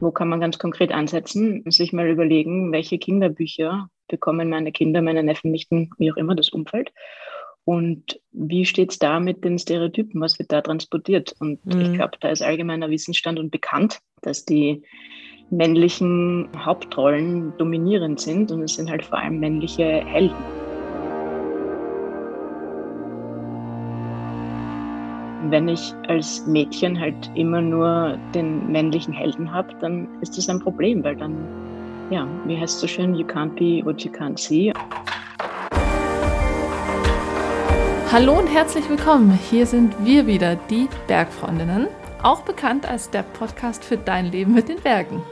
Wo kann man ganz konkret ansetzen, sich mal überlegen, welche Kinderbücher bekommen meine Kinder, meine Neffen, Nichten, wie auch immer, das Umfeld. Und wie steht es da mit den Stereotypen? Was wird da transportiert? Und mhm. ich glaube, da ist allgemeiner Wissensstand und bekannt, dass die männlichen Hauptrollen dominierend sind und es sind halt vor allem männliche Helden. Wenn ich als Mädchen halt immer nur den männlichen Helden habe, dann ist das ein Problem, weil dann, ja, wie heißt es so schön, you can't be what you can't see. Hallo und herzlich willkommen. Hier sind wir wieder, die Bergfreundinnen, auch bekannt als der Podcast für dein Leben mit den Bergen.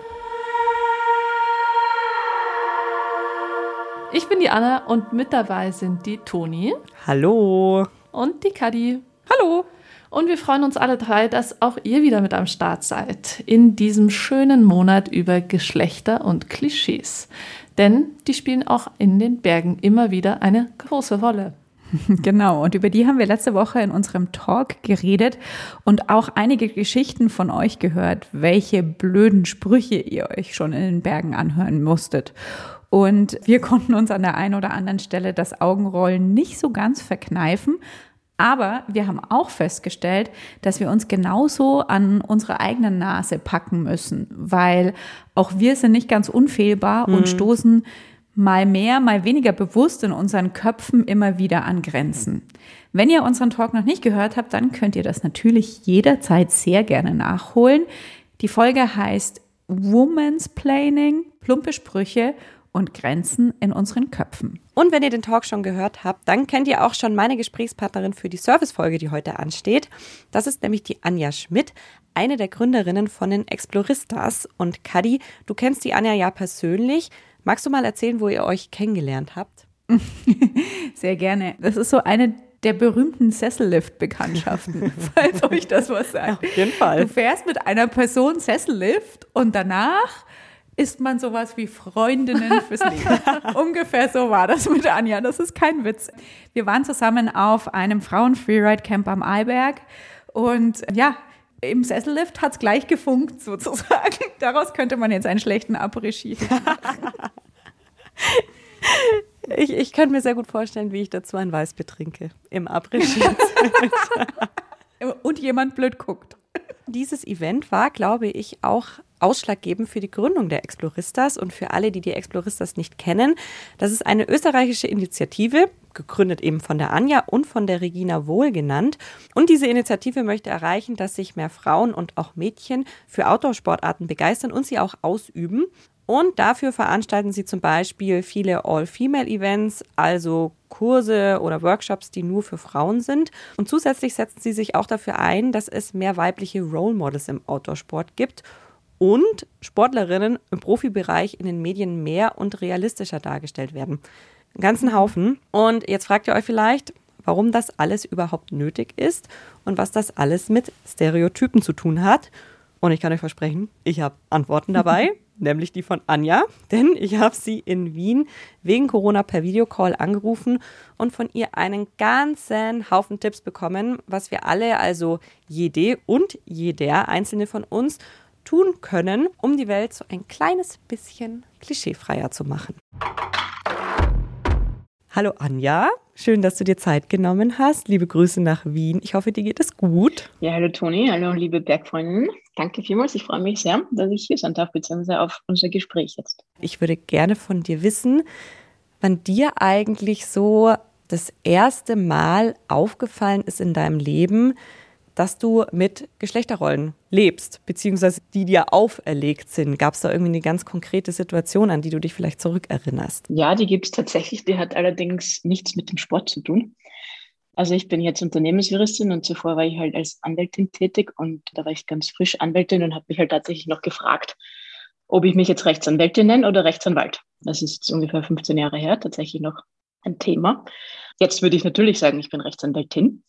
Ich bin die Anna und mit dabei sind die Toni. Hallo. Und die Kadi. Hallo. Und wir freuen uns alle drei, dass auch ihr wieder mit am Start seid in diesem schönen Monat über Geschlechter und Klischees. Denn die spielen auch in den Bergen immer wieder eine große Rolle. Genau, und über die haben wir letzte Woche in unserem Talk geredet und auch einige Geschichten von euch gehört, welche blöden Sprüche ihr euch schon in den Bergen anhören musstet. Und wir konnten uns an der einen oder anderen Stelle das Augenrollen nicht so ganz verkneifen. Aber wir haben auch festgestellt, dass wir uns genauso an unsere eigene Nase packen müssen, weil auch wir sind nicht ganz unfehlbar mhm. und stoßen mal mehr, mal weniger bewusst in unseren Köpfen immer wieder an Grenzen. Wenn ihr unseren Talk noch nicht gehört habt, dann könnt ihr das natürlich jederzeit sehr gerne nachholen. Die Folge heißt Woman's Planning, plumpe Sprüche und Grenzen in unseren Köpfen. Und wenn ihr den Talk schon gehört habt, dann kennt ihr auch schon meine Gesprächspartnerin für die Servicefolge, die heute ansteht. Das ist nämlich die Anja Schmidt, eine der Gründerinnen von den Exploristas. Und Kadi, du kennst die Anja ja persönlich. Magst du mal erzählen, wo ihr euch kennengelernt habt? Sehr gerne. Das ist so eine der berühmten Sessellift-Bekanntschaften, falls euch das was sagt. Auf jeden Fall. Du fährst mit einer Person Sessellift und danach ist man sowas wie Freundinnen fürs Leben. Ungefähr so war das mit Anja. Das ist kein Witz. Wir waren zusammen auf einem Frauen-Freeride-Camp am Eiberg und ja, im Sessellift hat es gleich gefunkt sozusagen. Daraus könnte man jetzt einen schlechten Après-Ski machen. Ich, ich kann mir sehr gut vorstellen, wie ich dazu ein Weißbier trinke. Im Après-Ski. Und jemand blöd guckt. Dieses Event war, glaube ich, auch ausschlaggebend für die Gründung der Exploristas und für alle, die die Exploristas nicht kennen. Das ist eine österreichische Initiative, gegründet eben von der Anja und von der Regina Wohl genannt. Und diese Initiative möchte erreichen, dass sich mehr Frauen und auch Mädchen für Outdoor-Sportarten begeistern und sie auch ausüben. Und dafür veranstalten sie zum Beispiel viele All-Female-Events, also Kurse oder Workshops, die nur für Frauen sind. Und zusätzlich setzen sie sich auch dafür ein, dass es mehr weibliche Role Models im Outdoor-Sport gibt und Sportlerinnen im Profibereich in den Medien mehr und realistischer dargestellt werden. Einen ganzen Haufen. Und jetzt fragt ihr euch vielleicht, warum das alles überhaupt nötig ist und was das alles mit Stereotypen zu tun hat. Und ich kann euch versprechen, ich habe Antworten dabei, nämlich die von Anja, denn ich habe sie in Wien wegen Corona per Videocall angerufen und von ihr einen ganzen Haufen Tipps bekommen, was wir alle, also jede und jeder einzelne von uns, tun können, um die Welt so ein kleines bisschen klischeefreier zu machen. Hallo Anja, schön, dass du dir Zeit genommen hast. Liebe Grüße nach Wien. Ich hoffe, dir geht es gut. Ja, hallo Toni, hallo liebe Bergfreundinnen. Danke vielmals. Ich freue mich sehr, dass ich hier sein darf, beziehungsweise auf unser Gespräch jetzt. Ich würde gerne von dir wissen, wann dir eigentlich so das erste Mal aufgefallen ist in deinem Leben, dass du mit Geschlechterrollen lebst, beziehungsweise die dir auferlegt sind. Gab es da irgendwie eine ganz konkrete Situation, an die du dich vielleicht zurückerinnerst? Ja, die gibt es tatsächlich. Die hat allerdings nichts mit dem Sport zu tun. Also ich bin jetzt Unternehmensjuristin und zuvor war ich halt als Anwältin tätig und da war ich ganz frisch Anwältin und habe mich halt tatsächlich noch gefragt, ob ich mich jetzt Rechtsanwältin nenne oder Rechtsanwalt. Das ist jetzt ungefähr 15 Jahre her, tatsächlich noch ein Thema. Jetzt würde ich natürlich sagen, ich bin Rechtsanwältin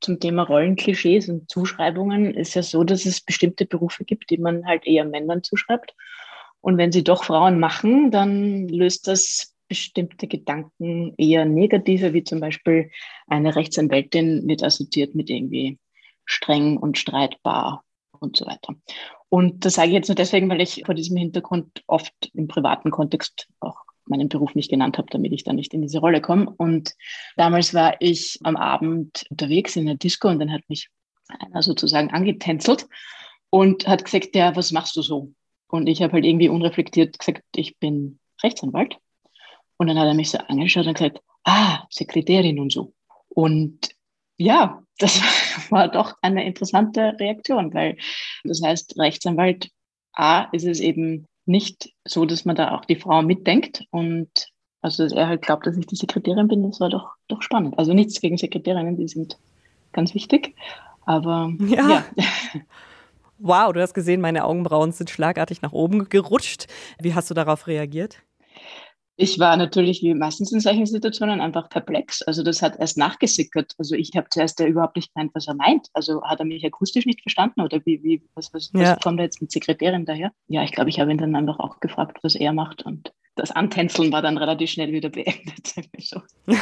zum Thema Rollenklischees und Zuschreibungen ist ja so, dass es bestimmte Berufe gibt, die man halt eher Männern zuschreibt. Und wenn sie doch Frauen machen, dann löst das bestimmte Gedanken eher negative, wie zum Beispiel eine Rechtsanwältin wird assoziiert mit irgendwie streng und streitbar und so weiter. Und das sage ich jetzt nur deswegen, weil ich vor diesem Hintergrund oft im privaten Kontext auch meinen Beruf nicht genannt habe, damit ich da nicht in diese Rolle komme. Und damals war ich am Abend unterwegs in der Disco und dann hat mich einer sozusagen angetänzelt und hat gesagt, ja, was machst du so? Und ich habe halt irgendwie unreflektiert gesagt, ich bin Rechtsanwalt. Und dann hat er mich so angeschaut und gesagt, ah, Sekretärin und so. Und ja, das war doch eine interessante Reaktion, weil das heißt, Rechtsanwalt A ist es eben nicht so, dass man da auch die Frau mitdenkt und also dass er halt glaubt, dass ich die Sekretärin bin, das war doch, doch spannend. Also nichts gegen Sekretärinnen, die sind ganz wichtig, aber ja. ja. Wow, du hast gesehen, meine Augenbrauen sind schlagartig nach oben gerutscht. Wie hast du darauf reagiert? Ich war natürlich wie meistens in solchen Situationen einfach perplex. Also das hat erst nachgesickert. Also ich habe zuerst ja überhaupt nicht gemeint, was er meint. Also hat er mich akustisch nicht verstanden oder wie, wie was, was, ja. was kommt da jetzt mit Sekretärin daher? Ja, ich glaube, ich habe ihn dann einfach auch gefragt, was er macht und das Antänzeln war dann relativ schnell wieder beendet.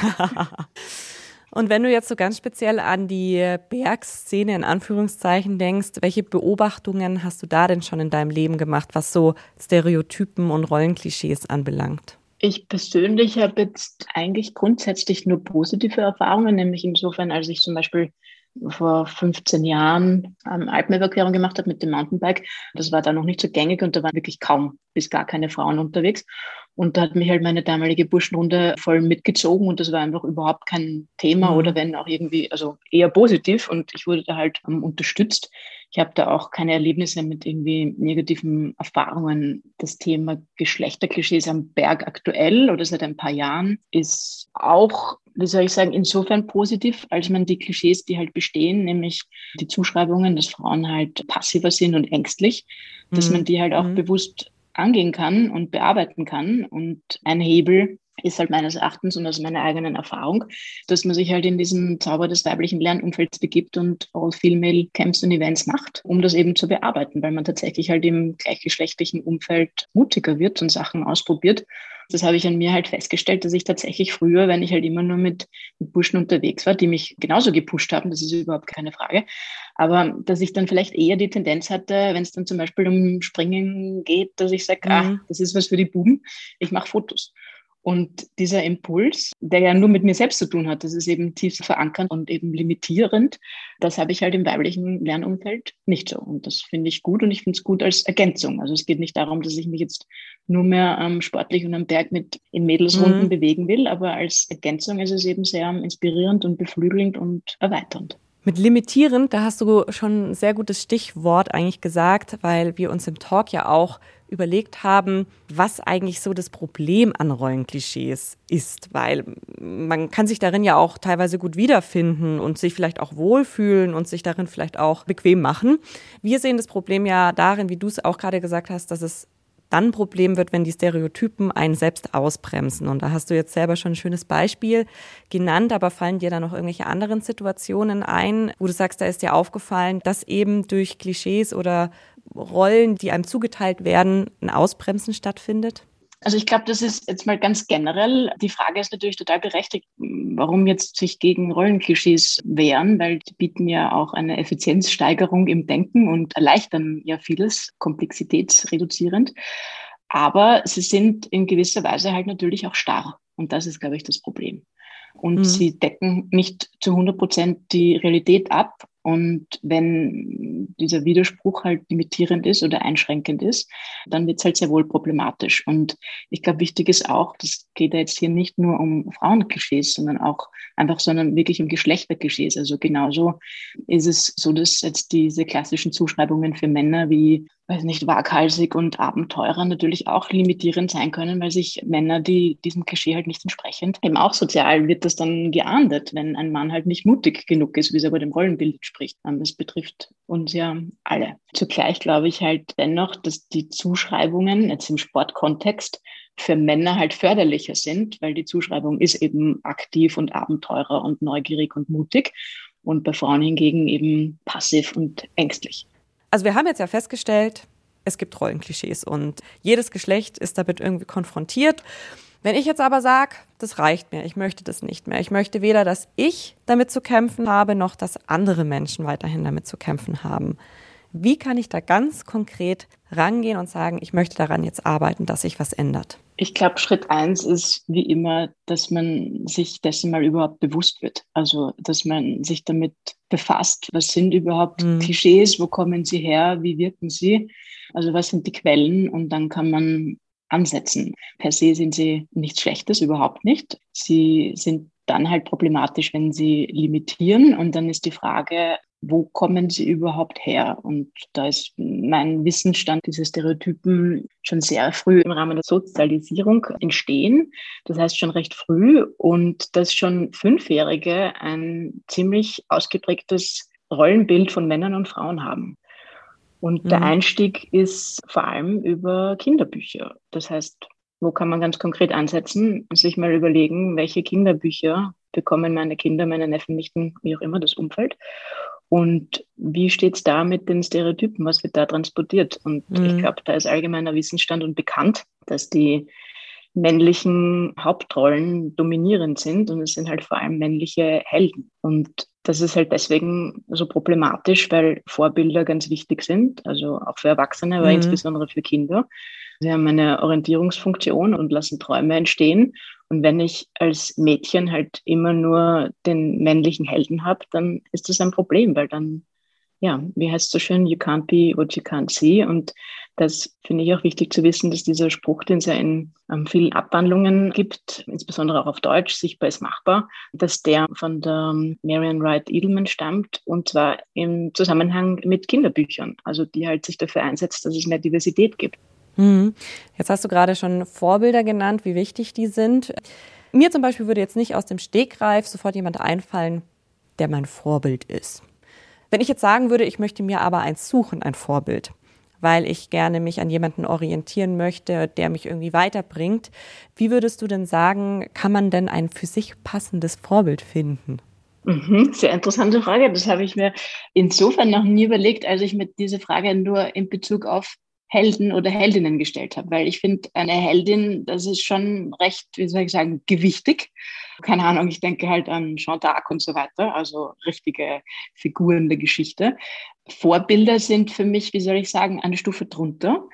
Und wenn du jetzt so ganz speziell an die Bergszene in Anführungszeichen denkst, welche Beobachtungen hast du da denn schon in deinem Leben gemacht, was so Stereotypen und Rollenklischees anbelangt? Ich persönlich habe jetzt eigentlich grundsätzlich nur positive Erfahrungen, nämlich insofern, als ich zum Beispiel vor 15 Jahren ähm, Alpenüberquerung gemacht habe mit dem Mountainbike. Das war da noch nicht so gängig und da waren wirklich kaum bis gar keine Frauen unterwegs. Und da hat mich halt meine damalige Burschenrunde voll mitgezogen und das war einfach überhaupt kein Thema mhm. oder wenn auch irgendwie, also eher positiv und ich wurde da halt ähm, unterstützt. Ich habe da auch keine Erlebnisse mit irgendwie negativen Erfahrungen. Das Thema Geschlechterklischees am Berg aktuell oder seit ein paar Jahren ist auch, wie soll ich sagen, insofern positiv, als man die Klischees, die halt bestehen, nämlich die Zuschreibungen, dass Frauen halt passiver sind und ängstlich, dass mhm. man die halt auch mhm. bewusst angehen kann und bearbeiten kann. Und ein Hebel ist halt meines Erachtens und aus meiner eigenen Erfahrung, dass man sich halt in diesem Zauber des weiblichen Lernumfelds begibt und All-Female Camps und Events macht, um das eben zu bearbeiten, weil man tatsächlich halt im gleichgeschlechtlichen Umfeld mutiger wird und Sachen ausprobiert. Das habe ich an mir halt festgestellt, dass ich tatsächlich früher, wenn ich halt immer nur mit, Burschen unterwegs war, die mich genauso gepusht haben, das ist überhaupt keine Frage, aber dass ich dann vielleicht eher die Tendenz hatte, wenn es dann zum Beispiel um Springen geht, dass ich sage, mhm. ah, das ist was für die Buben, ich mache Fotos. Und dieser Impuls, der ja nur mit mir selbst zu tun hat, das ist eben tief verankert und eben limitierend, das habe ich halt im weiblichen Lernumfeld nicht so. Und das finde ich gut und ich finde es gut als Ergänzung. Also es geht nicht darum, dass ich mich jetzt nur mehr ähm, sportlich und am Berg mit in Mädelsrunden mhm. bewegen will, aber als Ergänzung ist es eben sehr inspirierend und beflügelnd und erweiternd. Mit limitierend, da hast du schon ein sehr gutes Stichwort eigentlich gesagt, weil wir uns im Talk ja auch überlegt haben, was eigentlich so das Problem an Rollenklischees ist, weil man kann sich darin ja auch teilweise gut wiederfinden und sich vielleicht auch wohlfühlen und sich darin vielleicht auch bequem machen. Wir sehen das Problem ja darin, wie du es auch gerade gesagt hast, dass es dann ein Problem wird, wenn die Stereotypen einen selbst ausbremsen. Und da hast du jetzt selber schon ein schönes Beispiel genannt, aber fallen dir da noch irgendwelche anderen Situationen ein, wo du sagst, da ist dir aufgefallen, dass eben durch Klischees oder Rollen, die einem zugeteilt werden, ein Ausbremsen stattfindet? Also ich glaube, das ist jetzt mal ganz generell. Die Frage ist natürlich total berechtigt, warum jetzt sich gegen Rollenklischees wehren, weil die bieten ja auch eine Effizienzsteigerung im Denken und erleichtern ja vieles, komplexitätsreduzierend. Aber sie sind in gewisser Weise halt natürlich auch starr. Und das ist, glaube ich, das Problem. Und mhm. sie decken nicht zu 100 Prozent die Realität ab und wenn dieser Widerspruch halt limitierend ist oder einschränkend ist, dann wird es halt sehr wohl problematisch. Und ich glaube, wichtig ist auch, das geht ja jetzt hier nicht nur um Frauenklischees, sondern auch einfach, sondern wirklich um Geschlechterklischees. Also genauso ist es so, dass jetzt diese klassischen Zuschreibungen für Männer wie weiß nicht, waghalsig und Abenteurer natürlich auch limitierend sein können, weil sich Männer, die diesem Klischee halt nicht entsprechend, eben auch sozial wird das dann geahndet, wenn ein Mann halt nicht mutig genug ist, wie es aber dem Rollenbild entspricht. Ähm, das betrifft uns ja alle. Zugleich glaube ich halt dennoch, dass die Zuschreibungen jetzt im Sportkontext für Männer halt förderlicher sind, weil die Zuschreibung ist eben aktiv und Abenteurer und neugierig und mutig und bei Frauen hingegen eben passiv und ängstlich. Also wir haben jetzt ja festgestellt, es gibt Rollenklischees und jedes Geschlecht ist damit irgendwie konfrontiert. Wenn ich jetzt aber sage, das reicht mir, ich möchte das nicht mehr, ich möchte weder, dass ich damit zu kämpfen habe, noch dass andere Menschen weiterhin damit zu kämpfen haben. Wie kann ich da ganz konkret rangehen und sagen, ich möchte daran jetzt arbeiten, dass sich was ändert? Ich glaube, Schritt eins ist wie immer, dass man sich dessen mal überhaupt bewusst wird. Also, dass man sich damit befasst, was sind überhaupt mhm. Klischees, wo kommen sie her, wie wirken sie, also was sind die Quellen und dann kann man ansetzen. Per se sind sie nichts Schlechtes, überhaupt nicht. Sie sind dann halt problematisch, wenn sie limitieren. Und dann ist die Frage, wo kommen sie überhaupt her? Und da ist mein Wissensstand, diese Stereotypen schon sehr früh im Rahmen der Sozialisierung entstehen. Das heißt schon recht früh und dass schon Fünfjährige ein ziemlich ausgeprägtes Rollenbild von Männern und Frauen haben. Und mhm. der Einstieg ist vor allem über Kinderbücher. Das heißt, wo kann man ganz konkret ansetzen und sich mal überlegen, welche Kinderbücher bekommen meine Kinder, meine Neffen, Nichten, wie auch immer, das Umfeld. Und wie steht es da mit den Stereotypen? Was wird da transportiert? Und mhm. ich glaube, da ist allgemeiner Wissensstand und bekannt, dass die männlichen Hauptrollen dominierend sind und es sind halt vor allem männliche Helden. Und das ist halt deswegen so problematisch, weil Vorbilder ganz wichtig sind, also auch für Erwachsene, aber mhm. insbesondere für Kinder. Sie haben eine Orientierungsfunktion und lassen Träume entstehen. Und wenn ich als Mädchen halt immer nur den männlichen Helden habe, dann ist das ein Problem, weil dann, ja, wie heißt es so schön, you can't be what you can't see. Und das finde ich auch wichtig zu wissen, dass dieser Spruch, den es ja in ähm, vielen Abwandlungen gibt, insbesondere auch auf Deutsch, sichtbar ist machbar, dass der von der ähm, Marian Wright Edelman stammt und zwar im Zusammenhang mit Kinderbüchern, also die halt sich dafür einsetzt, dass es mehr Diversität gibt. Mhm. Jetzt hast du gerade schon Vorbilder genannt, wie wichtig die sind. Mir zum Beispiel würde jetzt nicht aus dem Stegreif sofort jemand einfallen, der mein Vorbild ist. Wenn ich jetzt sagen würde, ich möchte mir aber eins suchen, ein Vorbild, weil ich gerne mich an jemanden orientieren möchte, der mich irgendwie weiterbringt. Wie würdest du denn sagen, kann man denn ein für sich passendes Vorbild finden? Mhm, sehr interessante Frage. Das habe ich mir insofern noch nie überlegt, als ich mir diese Frage nur in Bezug auf Helden oder Heldinnen gestellt habe, weil ich finde, eine Heldin, das ist schon recht, wie soll ich sagen, gewichtig. Keine Ahnung, ich denke halt an Jean d'Arc und so weiter, also richtige Figuren der Geschichte. Vorbilder sind für mich, wie soll ich sagen, eine Stufe drunter,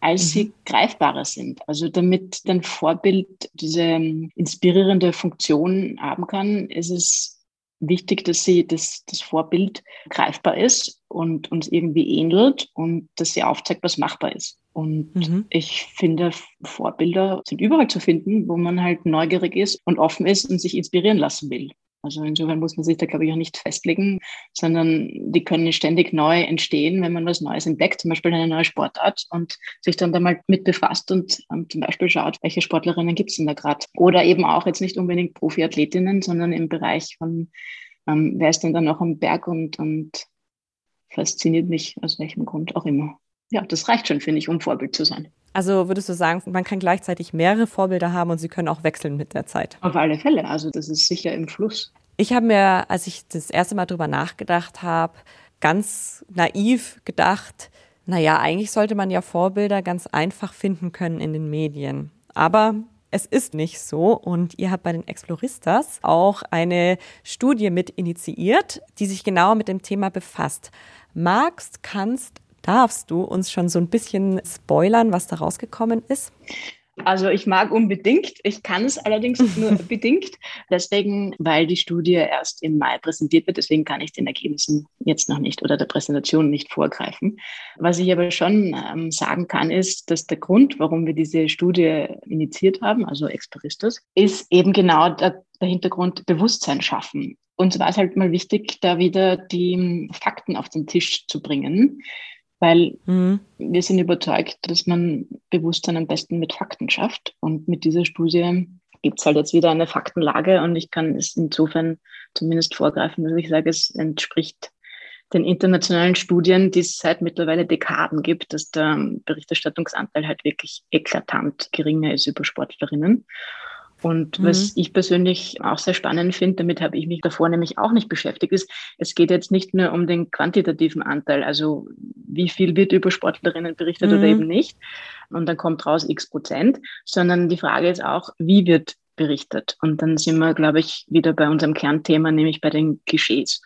als mhm. sie greifbarer sind. Also damit ein Vorbild diese ähm, inspirierende Funktion haben kann, ist es wichtig, dass sie das, das Vorbild greifbar ist und uns irgendwie ähnelt und dass sie aufzeigt, was machbar ist. Und mhm. ich finde, Vorbilder sind überall zu finden, wo man halt neugierig ist und offen ist und sich inspirieren lassen will. Also insofern muss man sich da, glaube ich, auch nicht festlegen, sondern die können ständig neu entstehen, wenn man was Neues entdeckt, zum Beispiel eine neue Sportart und sich dann da mal mit befasst und ähm, zum Beispiel schaut, welche Sportlerinnen gibt es denn da gerade. Oder eben auch jetzt nicht unbedingt Profiathletinnen, sondern im Bereich von, ähm, wer ist denn da noch am Berg und, und fasziniert mich aus welchem Grund auch immer. Ja, das reicht schon, finde ich, um Vorbild zu sein. Also würdest du sagen, man kann gleichzeitig mehrere Vorbilder haben und sie können auch wechseln mit der Zeit? Auf alle Fälle. Also das ist sicher im Fluss. Ich habe mir, als ich das erste Mal drüber nachgedacht habe, ganz naiv gedacht, naja, eigentlich sollte man ja Vorbilder ganz einfach finden können in den Medien. Aber es ist nicht so und ihr habt bei den Exploristas auch eine Studie mit initiiert, die sich genau mit dem Thema befasst. Magst, kannst, Darfst du uns schon so ein bisschen spoilern, was da rausgekommen ist? Also ich mag unbedingt, ich kann es allerdings nur bedingt. Deswegen, weil die Studie erst im Mai präsentiert wird, deswegen kann ich den Ergebnissen jetzt noch nicht oder der Präsentation nicht vorgreifen. Was ich aber schon ähm, sagen kann, ist, dass der Grund, warum wir diese Studie initiiert haben, also Experistus, ist eben genau der, der Hintergrund Bewusstsein schaffen. Und war es halt mal wichtig, da wieder die Fakten auf den Tisch zu bringen weil mhm. wir sind überzeugt, dass man Bewusstsein am besten mit Fakten schafft. Und mit dieser Studie gibt es halt jetzt wieder eine Faktenlage und ich kann es insofern zumindest vorgreifen, dass ich sage, es entspricht den internationalen Studien, die es seit mittlerweile Dekaden gibt, dass der Berichterstattungsanteil halt wirklich eklatant geringer ist über Sportlerinnen. Und mhm. was ich persönlich auch sehr spannend finde, damit habe ich mich davor nämlich auch nicht beschäftigt, ist, es geht jetzt nicht nur um den quantitativen Anteil, also wie viel wird über Sportlerinnen berichtet mhm. oder eben nicht. Und dann kommt raus x Prozent, sondern die Frage ist auch, wie wird berichtet? Und dann sind wir, glaube ich, wieder bei unserem Kernthema, nämlich bei den Klischees.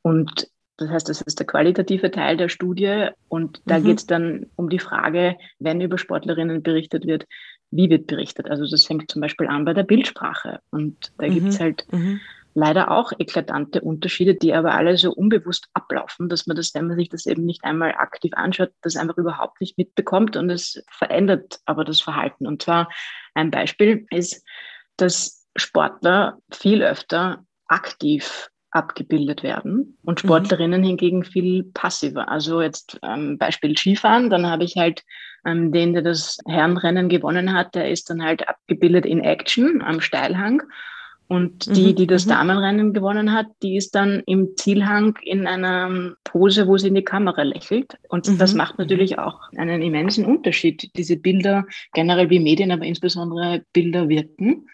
Und Das heißt, das ist der qualitative Teil der Studie und da mhm. geht es dann um die Frage, wenn über Sportlerinnen berichtet wird, wie wird berichtet. Also das fängt zum Beispiel an bei der Bildsprache und da mhm. gibt es halt mhm. leider auch eklatante Unterschiede, die aber alle so unbewusst ablaufen, dass man das, wenn man sich das eben nicht einmal aktiv anschaut, das einfach überhaupt nicht mitbekommt und es verändert aber das Verhalten. Und zwar ein Beispiel ist, dass Sportler viel öfter aktiv abgebildet werden und mhm. Sportlerinnen mhm. hingegen viel passiver. Also jetzt ähm, Beispiel Skifahren, dann habe ich halt ähm, den, der das Herrenrennen gewonnen hat, der ist dann halt abgebildet in Action am Steilhang. Und die, mhm, die das mhm. Damenrennen gewonnen hat, die ist dann im Zielhang in einer Pose, wo sie in die Kamera lächelt. Und mhm. das macht natürlich auch einen immensen Unterschied. Diese Bilder, generell wie Medien, aber insbesondere Bilder wirken.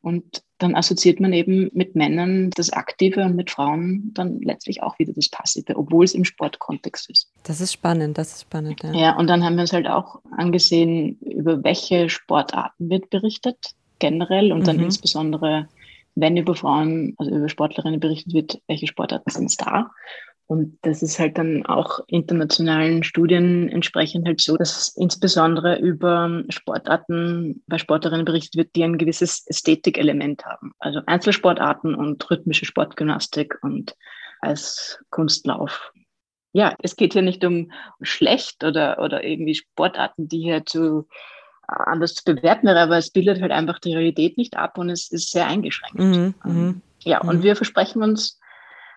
Und dann assoziiert man eben mit Männern das Aktive und mit Frauen dann letztlich auch wieder das Passive, obwohl es im Sportkontext ist. Das ist spannend, das ist spannend. Ja, ja und dann haben wir uns halt auch angesehen, über welche Sportarten wird berichtet generell und dann mhm. insbesondere, wenn über Frauen, also über Sportlerinnen berichtet wird, welche Sportarten sind es da? Und das ist halt dann auch internationalen Studien entsprechend halt so, dass insbesondere über Sportarten bei Sportlerinnen berichtet wird, die ein gewisses Ästhetikelement haben. Also Einzelsportarten und rhythmische Sportgymnastik und als Kunstlauf. Ja, es geht hier nicht um schlecht oder, oder irgendwie Sportarten, die hier zu anders zu bewerten wäre, aber es bildet halt einfach die Realität nicht ab und es ist sehr eingeschränkt. Mhm, mhm. ja, und mhm. wir versprechen uns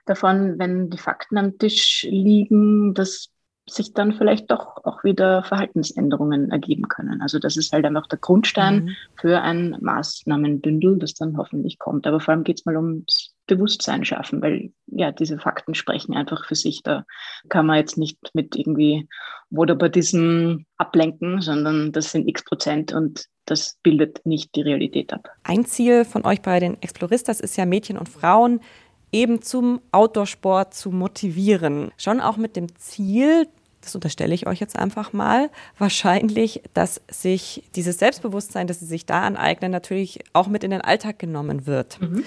davon, wenn die Fakten am Tisch liegen, dass sich dann vielleicht doch auch wieder Verhaltensänderungen ergeben können. Also das ist halt einfach der Grundstein mhm. für ein Maßnahmenbündel, das dann hoffentlich kommt. Aber vor allem geht es mal ums Bewusstsein schaffen, weil ja, diese Fakten sprechen einfach für sich. Da kann man jetzt nicht mit irgendwie Whataboutism ablenken, sondern das sind x Prozent und das bildet nicht die Realität ab. Ein Ziel von euch bei den Exploristas ist ja Mädchen und Frauen eben zum Outdoor-Sport zu motivieren. Schon auch mit dem Ziel, das unterstelle ich euch jetzt einfach mal, wahrscheinlich, dass sich dieses Selbstbewusstsein, das sie sich da aneignen, natürlich auch mit in den Alltag genommen wird. Mhm.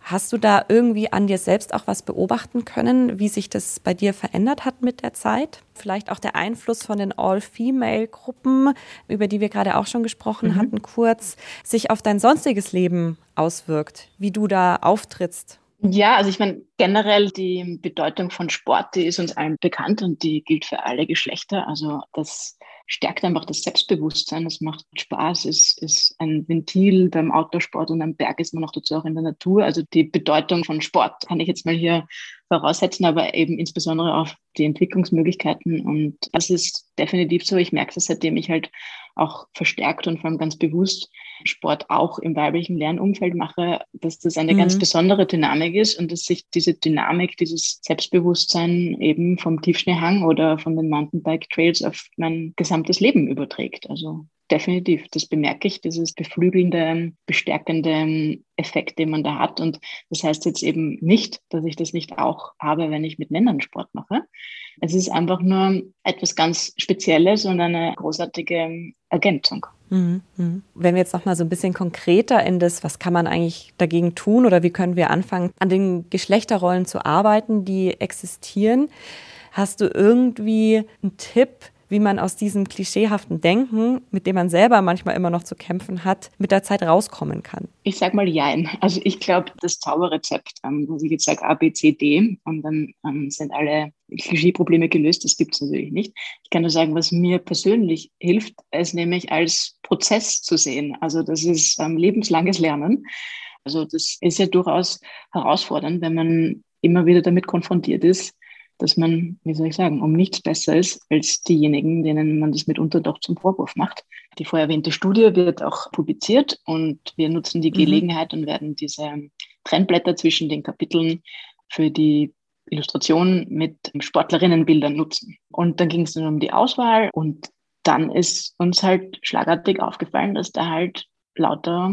Hast du da irgendwie an dir selbst auch was beobachten können, wie sich das bei dir verändert hat mit der Zeit? Vielleicht auch der Einfluss von den All-Female-Gruppen, über die wir gerade auch schon gesprochen mhm. hatten, kurz, sich auf dein sonstiges Leben auswirkt, wie du da auftrittst ja, also ich meine, generell die Bedeutung von Sport, die ist uns allen bekannt und die gilt für alle Geschlechter. Also das stärkt einfach das Selbstbewusstsein, es macht Spaß, es ist ein Ventil beim Outdoorsport und am Berg ist man auch dazu auch in der Natur. Also die Bedeutung von Sport kann ich jetzt mal hier voraussetzen, aber eben insbesondere auf die Entwicklungsmöglichkeiten. Und das ist definitiv so. Ich merke es, seitdem ich halt auch verstärkt und vor allem ganz bewusst Sport auch im weiblichen Lernumfeld mache, dass das eine mhm. ganz besondere Dynamik ist und dass sich diese Dynamik, dieses Selbstbewusstsein eben vom Tiefschneehang oder von den Mountainbike Trails auf mein gesamtes Leben überträgt. Also definitiv, das bemerke ich, dieses beflügelnde, bestärkende Effekt, den man da hat. Und das heißt jetzt eben nicht, dass ich das nicht auch habe, wenn ich mit Männern Sport mache. Es ist einfach nur etwas ganz Spezielles und eine großartige Ergänzung. Mhm, mhm. Wenn wir jetzt noch mal so ein bisschen konkreter in das, was kann man eigentlich dagegen tun oder wie können wir anfangen, an den Geschlechterrollen zu arbeiten, die existieren, hast du irgendwie einen Tipp, wie man aus diesem klischeehaften Denken, mit dem man selber manchmal immer noch zu kämpfen hat, mit der Zeit rauskommen kann? Ich sag mal Jein. Also ich glaube, das Zauberrezept, ähm, wo ich jetzt sage A, B, C, D und dann ähm, sind alle Klischeeprobleme gelöst, das gibt es natürlich nicht. Ich kann nur sagen, was mir persönlich hilft, es nämlich als Prozess zu sehen. Also das ist ähm, lebenslanges Lernen. Also das ist ja durchaus herausfordernd, wenn man immer wieder damit konfrontiert ist, dass man, wie soll ich sagen, um nichts besser ist als diejenigen, denen man das mitunter doch zum Vorwurf macht. Die vorher erwähnte Studie wird auch publiziert und wir nutzen die mhm. Gelegenheit und werden diese Trennblätter zwischen den Kapiteln für die Illustration mit Sportlerinnenbildern nutzen. Und dann ging es dann um die Auswahl und dann ist uns halt schlagartig aufgefallen, dass da halt lauter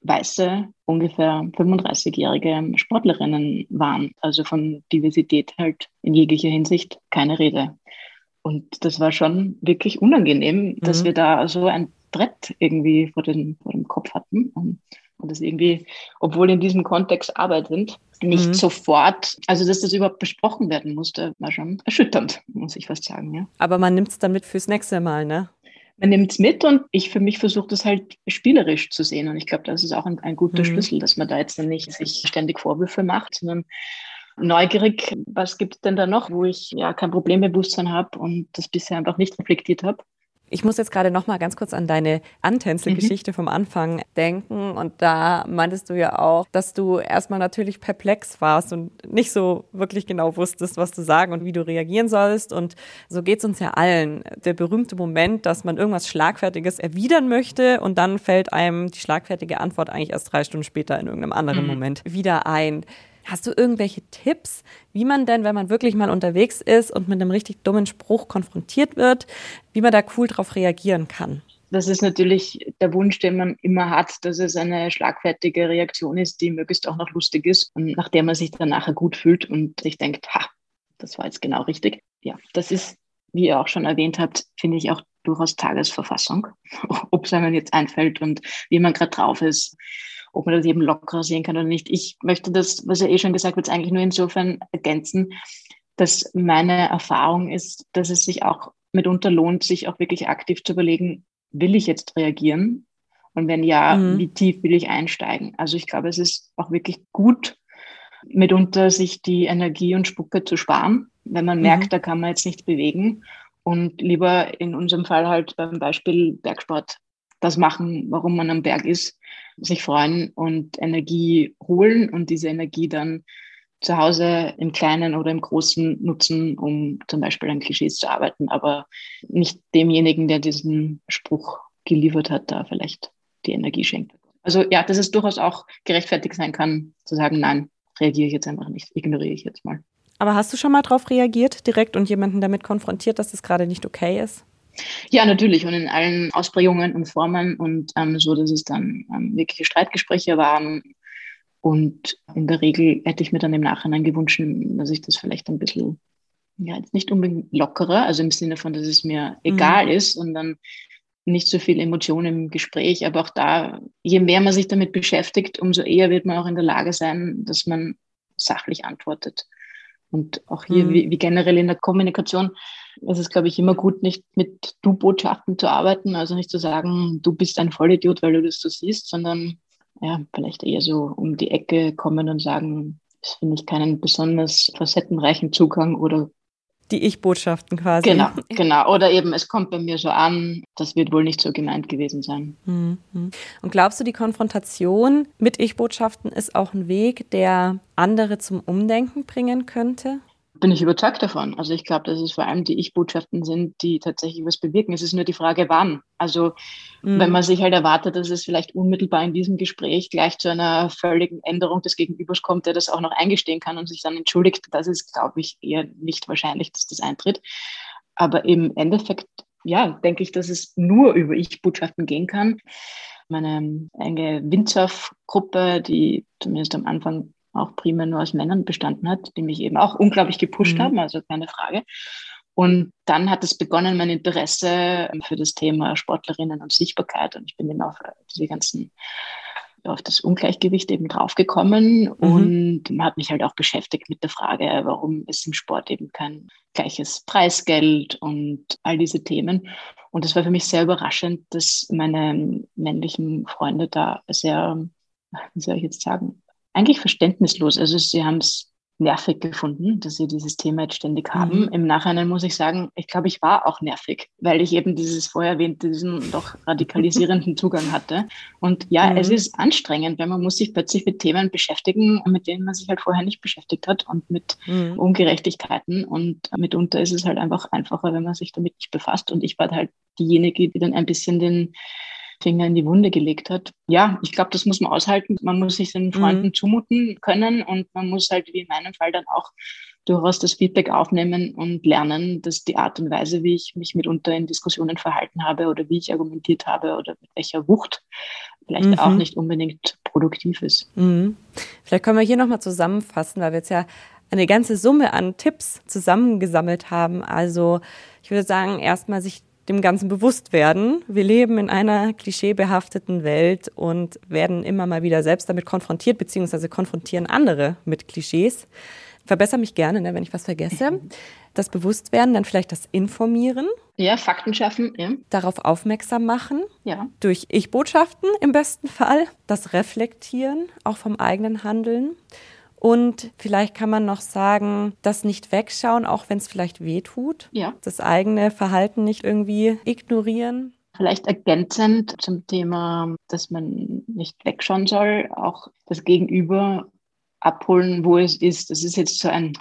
weiße, ungefähr 35-jährige Sportlerinnen waren. Also von Diversität halt in jeglicher Hinsicht keine Rede. Und das war schon wirklich unangenehm, mhm. dass wir da so ein Brett irgendwie vor, den, vor dem Kopf hatten. Und Und das irgendwie, obwohl in diesem Kontext Arbeit sind, nicht mhm. sofort, also dass das überhaupt besprochen werden musste, war schon erschütternd, muss ich fast sagen. Ja. Aber man nimmt es dann mit fürs nächste Mal, ne? Man nimmt es mit und ich für mich versuche das halt spielerisch zu sehen. Und ich glaube, das ist auch ein, ein guter mhm. Schlüssel, dass man da jetzt dann nicht sich ständig Vorwürfe macht, sondern neugierig, was gibt es denn da noch, wo ich ja kein Problembewusstsein habe und das bisher einfach nicht reflektiert habe. Ich muss jetzt gerade noch mal ganz kurz an deine Antänzelgeschichte mhm. vom Anfang denken. Und da meintest du ja auch, dass du erstmal natürlich perplex warst und nicht so wirklich genau wusstest, was du sagen und wie du reagieren sollst. Und so geht's uns ja allen. Der berühmte Moment, dass man irgendwas Schlagfertiges erwidern möchte und dann fällt einem die schlagfertige Antwort eigentlich erst drei Stunden später in irgendeinem anderen mhm. Moment wieder ein. Hast du irgendwelche Tipps, wie man denn, wenn man wirklich mal unterwegs ist und mit einem richtig dummen Spruch konfrontiert wird, wie man da cool drauf reagieren kann? Das ist natürlich der Wunsch, den man immer hat, dass es eine schlagfertige Reaktion ist, die möglichst auch noch lustig ist und nach der man sich dann nachher gut fühlt und sich denkt, ha, das war jetzt genau richtig. Ja, das ist, wie ihr auch schon erwähnt habt, finde ich auch durchaus Tagesverfassung, ob es einem jetzt einfällt und wie man gerade drauf ist ob man das eben lockerer sehen kann oder nicht. Ich möchte das, was er eh schon gesagt hat, eigentlich nur insofern ergänzen, dass meine Erfahrung ist, dass es sich auch mitunter lohnt, sich auch wirklich aktiv zu überlegen, will ich jetzt reagieren? Und wenn ja, mhm. wie tief will ich einsteigen? Also ich glaube, es ist auch wirklich gut, mitunter sich die Energie und Spucke zu sparen, wenn man merkt, mhm. da kann man jetzt nichts bewegen und lieber in unserem Fall halt beim Beispiel Bergsport das machen, warum man am Berg ist, sich freuen und Energie holen und diese Energie dann zu Hause im Kleinen oder im Großen nutzen, um zum Beispiel an Klischees zu arbeiten, aber nicht demjenigen, der diesen Spruch geliefert hat, da vielleicht die Energie schenkt. Also ja, dass es durchaus auch gerechtfertigt sein kann, zu sagen, nein, reagiere ich jetzt einfach nicht, ignoriere ich jetzt mal. Aber hast du schon mal darauf reagiert, direkt und jemanden damit konfrontiert, dass das gerade nicht okay ist? Ja, natürlich und in allen Ausprägungen und Formen und ähm, so, dass es dann ähm, wirkliche Streitgespräche waren. Und in der Regel hätte ich mir dann im Nachhinein gewünscht, dass ich das vielleicht ein bisschen, ja, jetzt nicht unbedingt lockerer, also im Sinne von, dass es mir egal mhm. ist und dann nicht so viel Emotion im Gespräch. Aber auch da, je mehr man sich damit beschäftigt, umso eher wird man auch in der Lage sein, dass man sachlich antwortet. Und auch hier, mhm. wie, wie, generell in der Kommunikation, ist es, glaube ich, immer gut, nicht mit Du-Botschaften zu arbeiten, also nicht zu sagen, du bist ein Vollidiot, weil du das so siehst, sondern ja, vielleicht eher so um die Ecke kommen und sagen, das finde ich keinen besonders facettenreichen Zugang oder die Ich-Botschaften quasi. Genau, genau. Oder eben, es kommt bei mir so an, das wird wohl nicht so gemeint gewesen sein. Mhm. Und glaubst du, die Konfrontation mit Ich-Botschaften ist auch ein Weg, der andere zum Umdenken bringen könnte? Bin ich überzeugt davon. Also ich glaube, dass es vor allem die Ich-Botschaften sind, die tatsächlich was bewirken. Es ist nur die Frage, wann. Also mhm. wenn man sich halt erwartet, dass es vielleicht unmittelbar in diesem Gespräch gleich zu einer völligen Änderung des Gegenübers kommt, der das auch noch eingestehen kann und sich dann entschuldigt, das ist, glaube ich, eher nicht wahrscheinlich, dass das eintritt. Aber im Endeffekt, ja, denke ich, dass es nur über Ich-Botschaften gehen kann. Meine enge Windsurf-Gruppe, die zumindest am Anfang auch primär nur aus Männern bestanden hat, die mich eben auch unglaublich gepusht mhm. haben, also keine Frage. Und dann hat es begonnen, mein Interesse für das Thema Sportlerinnen und Sichtbarkeit. Und ich bin eben auf diese ganzen, auf das Ungleichgewicht eben draufgekommen mhm. und man hat mich halt auch beschäftigt mit der Frage, warum ist im Sport eben kein gleiches Preisgeld und all diese Themen. Und es war für mich sehr überraschend, dass meine männlichen Freunde da sehr, wie soll ich jetzt sagen, eigentlich verständnislos. Also sie haben es nervig gefunden, dass sie dieses Thema jetzt ständig haben. Mhm. Im Nachhinein muss ich sagen, ich glaube, ich war auch nervig, weil ich eben dieses vorher erwähnte, diesen doch radikalisierenden Zugang hatte. Und ja, mhm. es ist anstrengend, weil man muss sich plötzlich mit Themen beschäftigen, mit denen man sich halt vorher nicht beschäftigt hat und mit mhm. Ungerechtigkeiten. Und mitunter ist es halt einfach einfacher, wenn man sich damit nicht befasst. Und ich war halt diejenige, die dann ein bisschen den Finger in die Wunde gelegt hat. Ja, ich glaube, das muss man aushalten. Man muss sich seinen Freunden mhm. zumuten können und man muss halt, wie in meinem Fall, dann auch durchaus das Feedback aufnehmen und lernen, dass die Art und Weise, wie ich mich mitunter in Diskussionen verhalten habe oder wie ich argumentiert habe oder mit welcher Wucht vielleicht mhm. auch nicht unbedingt produktiv ist. Mhm. Vielleicht können wir hier nochmal zusammenfassen, weil wir jetzt ja eine ganze Summe an Tipps zusammengesammelt haben. Also ich würde sagen, erstmal sich dem Ganzen bewusst werden. Wir leben in einer klischeebehafteten Welt und werden immer mal wieder selbst damit konfrontiert, beziehungsweise konfrontieren andere mit Klischees. Verbessere mich gerne, ne, wenn ich was vergesse. Das Bewusstwerden, dann vielleicht das Informieren. Ja, Fakten schaffen, ja. Darauf aufmerksam machen. Ja. Durch Ich-Botschaften im besten Fall. Das Reflektieren, auch vom eigenen Handeln. Und vielleicht kann man noch sagen, das nicht wegschauen, auch wenn es vielleicht weh tut. Ja. Das eigene Verhalten nicht irgendwie ignorieren. Vielleicht ergänzend zum Thema, dass man nicht wegschauen soll, auch das Gegenüber abholen, wo es ist. Das ist jetzt so ein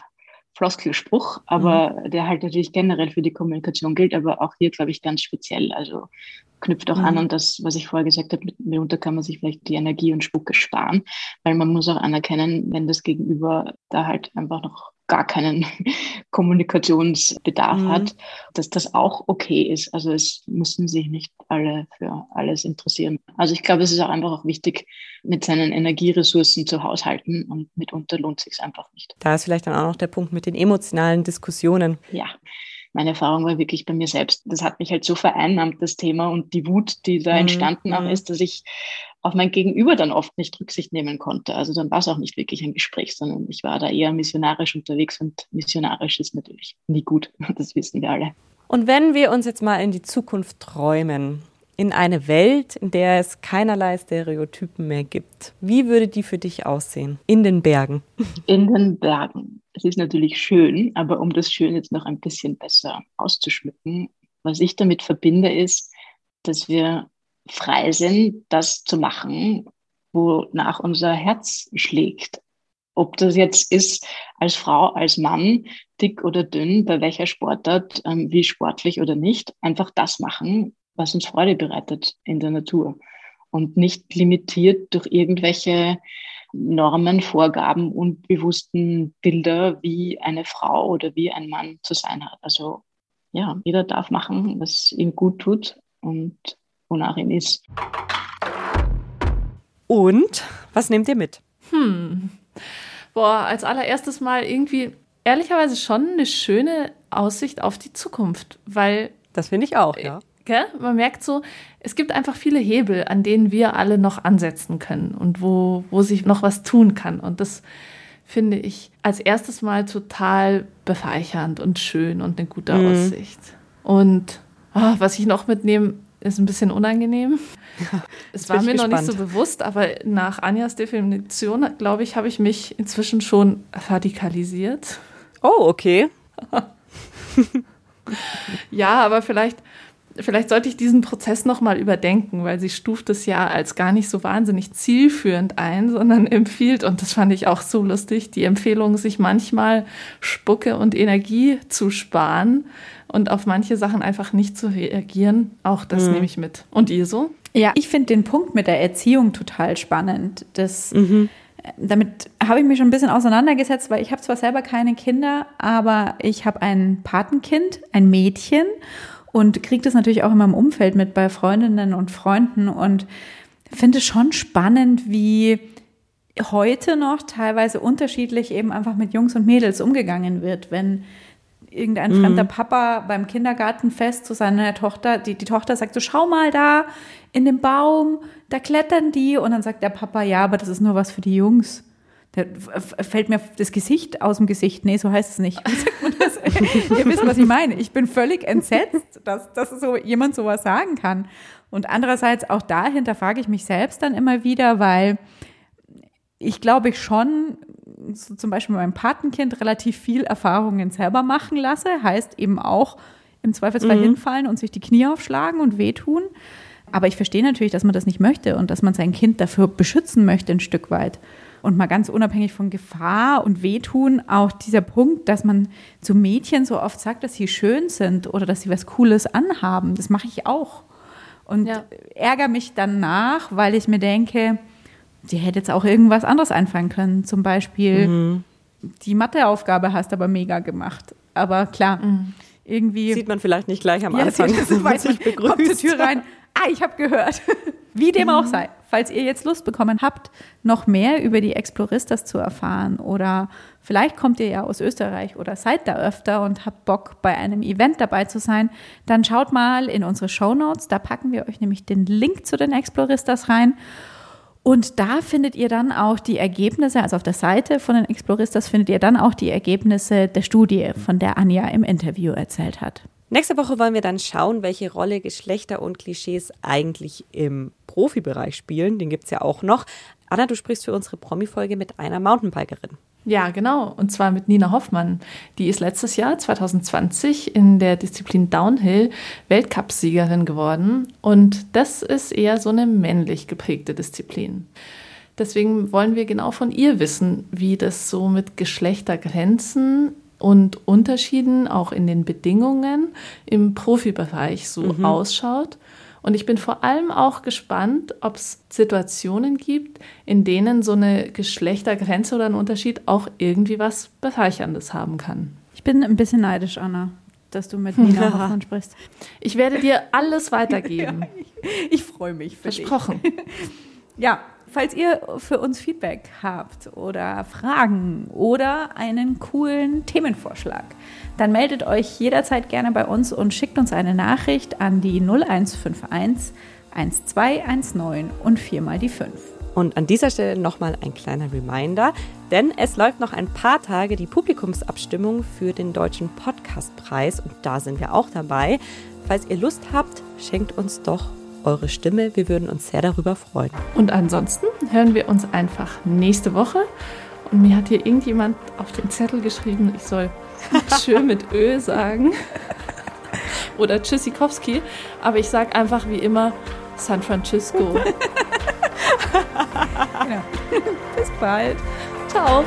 Floskelspruch, aber mhm. der halt natürlich generell für die Kommunikation gilt, aber auch hier, glaube ich, ganz speziell. Also knüpft auch mhm. an und das, was ich vorher gesagt habe, mitunter kann man sich vielleicht die Energie und Spucke sparen, weil man muss auch anerkennen, wenn das Gegenüber da halt einfach noch gar keinen Kommunikationsbedarf mhm. hat, dass das auch okay ist. Also es müssen sich nicht alle für alles interessieren. Also ich glaube, es ist auch einfach auch wichtig, mit seinen Energieressourcen zu haushalten und mitunter lohnt sich es einfach nicht. Da ist vielleicht dann auch noch der Punkt mit den emotionalen Diskussionen. Ja, meine Erfahrung war wirklich bei mir selbst. Das hat mich halt so vereinnahmt, das Thema und die Wut, die da mhm. entstanden auch mhm. ist, dass ich auf mein Gegenüber dann oft nicht Rücksicht nehmen konnte. Also dann war es auch nicht wirklich ein Gespräch, sondern ich war da eher missionarisch unterwegs und missionarisch ist natürlich nie gut. Das wissen wir alle. Und wenn wir uns jetzt mal in die Zukunft träumen, in eine Welt, in der es keinerlei Stereotypen mehr gibt. Wie würde die für dich aussehen? In den Bergen. In den Bergen. Es ist natürlich schön, aber um das Schön jetzt noch ein bisschen besser auszuschmücken, was ich damit verbinde, ist, dass wir frei sind, das zu machen, wonach unser Herz schlägt. Ob das jetzt ist als Frau, als Mann, dick oder dünn, bei welcher Sportart, ähm, wie sportlich oder nicht, einfach das machen, was uns Freude bereitet in der Natur und nicht limitiert durch irgendwelche Normen, Vorgaben und bewussten Bilder, wie eine Frau oder wie ein Mann zu sein hat. Also ja, jeder darf machen, was ihm gut tut und wonach ihm ist. Und was nehmt ihr mit? Hm. Boah, als allererstes mal irgendwie ehrlicherweise schon eine schöne Aussicht auf die Zukunft, weil. Das finde ich auch, ja. Gell? Man merkt so, es gibt einfach viele Hebel, an denen wir alle noch ansetzen können und wo, wo sich noch was tun kann. Und das finde ich als erstes Mal total befeichernd und schön und eine gute mhm. Aussicht. Und oh, was ich noch mitnehme, ist ein bisschen unangenehm. Ja, es war mir gespannt. noch nicht so bewusst, aber nach Anjas Definition, glaube ich, habe ich mich inzwischen schon radikalisiert. Oh, okay. ja, aber vielleicht vielleicht sollte ich diesen Prozess nochmal überdenken, weil sie stuft es ja als gar nicht so wahnsinnig zielführend ein, sondern empfiehlt, und das fand ich auch so lustig, die Empfehlung, sich manchmal Spucke und Energie zu sparen und auf manche Sachen einfach nicht zu reagieren. Auch das mhm. nehme ich mit. Und ihr so? Ja, ich finde den Punkt mit der Erziehung total spannend. Das, mhm. Damit habe ich mich schon ein bisschen auseinandergesetzt, weil ich habe zwar selber keine Kinder, aber ich habe ein Patenkind, ein Mädchen und kriege das natürlich auch in meinem Umfeld mit bei Freundinnen und Freunden und finde es schon spannend, wie heute noch teilweise unterschiedlich eben einfach mit Jungs und Mädels umgegangen wird, wenn irgendein mhm. fremder Papa beim Kindergartenfest zu seiner Tochter, die, die Tochter sagt so, schau mal da in dem Baum, da klettern die und dann sagt der Papa, ja, aber das ist nur was für die Jungs. Da fällt mir das Gesicht aus dem Gesicht. Nee, so heißt es nicht. Ihr wisst, was ich meine. Ich bin völlig entsetzt, dass, dass so jemand sowas sagen kann. Und andererseits auch dahinter frage ich mich selbst dann immer wieder, weil ich glaube ich schon, so zum Beispiel meinem Patenkind relativ viel Erfahrungen selber machen lasse. Heißt eben auch im Zweifelsfall mhm. hinfallen und sich die Knie aufschlagen und wehtun. Aber ich verstehe natürlich, dass man das nicht möchte und dass man sein Kind dafür beschützen möchte ein Stück weit. Und mal ganz unabhängig von Gefahr und Wehtun, auch dieser Punkt, dass man zu Mädchen so oft sagt, dass sie schön sind oder dass sie was Cooles anhaben, das mache ich auch. Und ja. ärgere mich dann nach, weil ich mir denke, sie hätte jetzt auch irgendwas anderes einfallen können. Zum Beispiel, mhm. die Matheaufgabe hast aber mega gemacht. Aber klar, mhm. irgendwie. Sieht man vielleicht nicht gleich am Anfang, ja, dass man sich begrüßt. Kommt zur Tür rein. Ah, ich habe gehört. Wie dem auch sei, falls ihr jetzt Lust bekommen habt, noch mehr über die Exploristas zu erfahren oder vielleicht kommt ihr ja aus Österreich oder seid da öfter und habt Bock bei einem Event dabei zu sein, dann schaut mal in unsere Show Notes, da packen wir euch nämlich den Link zu den Exploristas rein. Und da findet ihr dann auch die Ergebnisse, also auf der Seite von den Exploristas findet ihr dann auch die Ergebnisse der Studie, von der Anja im Interview erzählt hat. Nächste Woche wollen wir dann schauen, welche Rolle Geschlechter und Klischees eigentlich im Profibereich spielen. Den gibt es ja auch noch. Anna, du sprichst für unsere Promi-Folge mit einer Mountainbikerin. Ja, genau. Und zwar mit Nina Hoffmann. Die ist letztes Jahr, 2020, in der Disziplin Downhill Weltcupsiegerin geworden. Und das ist eher so eine männlich geprägte Disziplin. Deswegen wollen wir genau von ihr wissen, wie das so mit Geschlechtergrenzen und Unterschieden auch in den Bedingungen im Profibereich so mhm. ausschaut. Und ich bin vor allem auch gespannt, ob es Situationen gibt, in denen so eine Geschlechtergrenze oder ein Unterschied auch irgendwie was Bereicherndes haben kann. Ich bin ein bisschen neidisch, Anna, dass du mit Nina Hoffmann sprichst. Ich werde dir alles weitergeben. ja, ich, ich freue mich. Versprochen. ja, falls ihr für uns Feedback habt oder Fragen oder einen coolen Themenvorschlag, dann meldet euch jederzeit gerne bei uns und schickt uns eine Nachricht an die 0151 1219 und viermal die 5. Und an dieser Stelle nochmal ein kleiner Reminder, denn es läuft noch ein paar Tage die Publikumsabstimmung für den Deutschen Podcastpreis und da sind wir auch dabei. Falls ihr Lust habt, schenkt uns doch eure Stimme. Wir würden uns sehr darüber freuen. Und ansonsten hören wir uns einfach nächste Woche. Und mir hat hier irgendjemand auf den Zettel geschrieben, ich soll Tschö mit Ö sagen. Oder Tschüssikowski. Aber ich sage einfach wie immer San Francisco. genau. Bis bald. Ciao.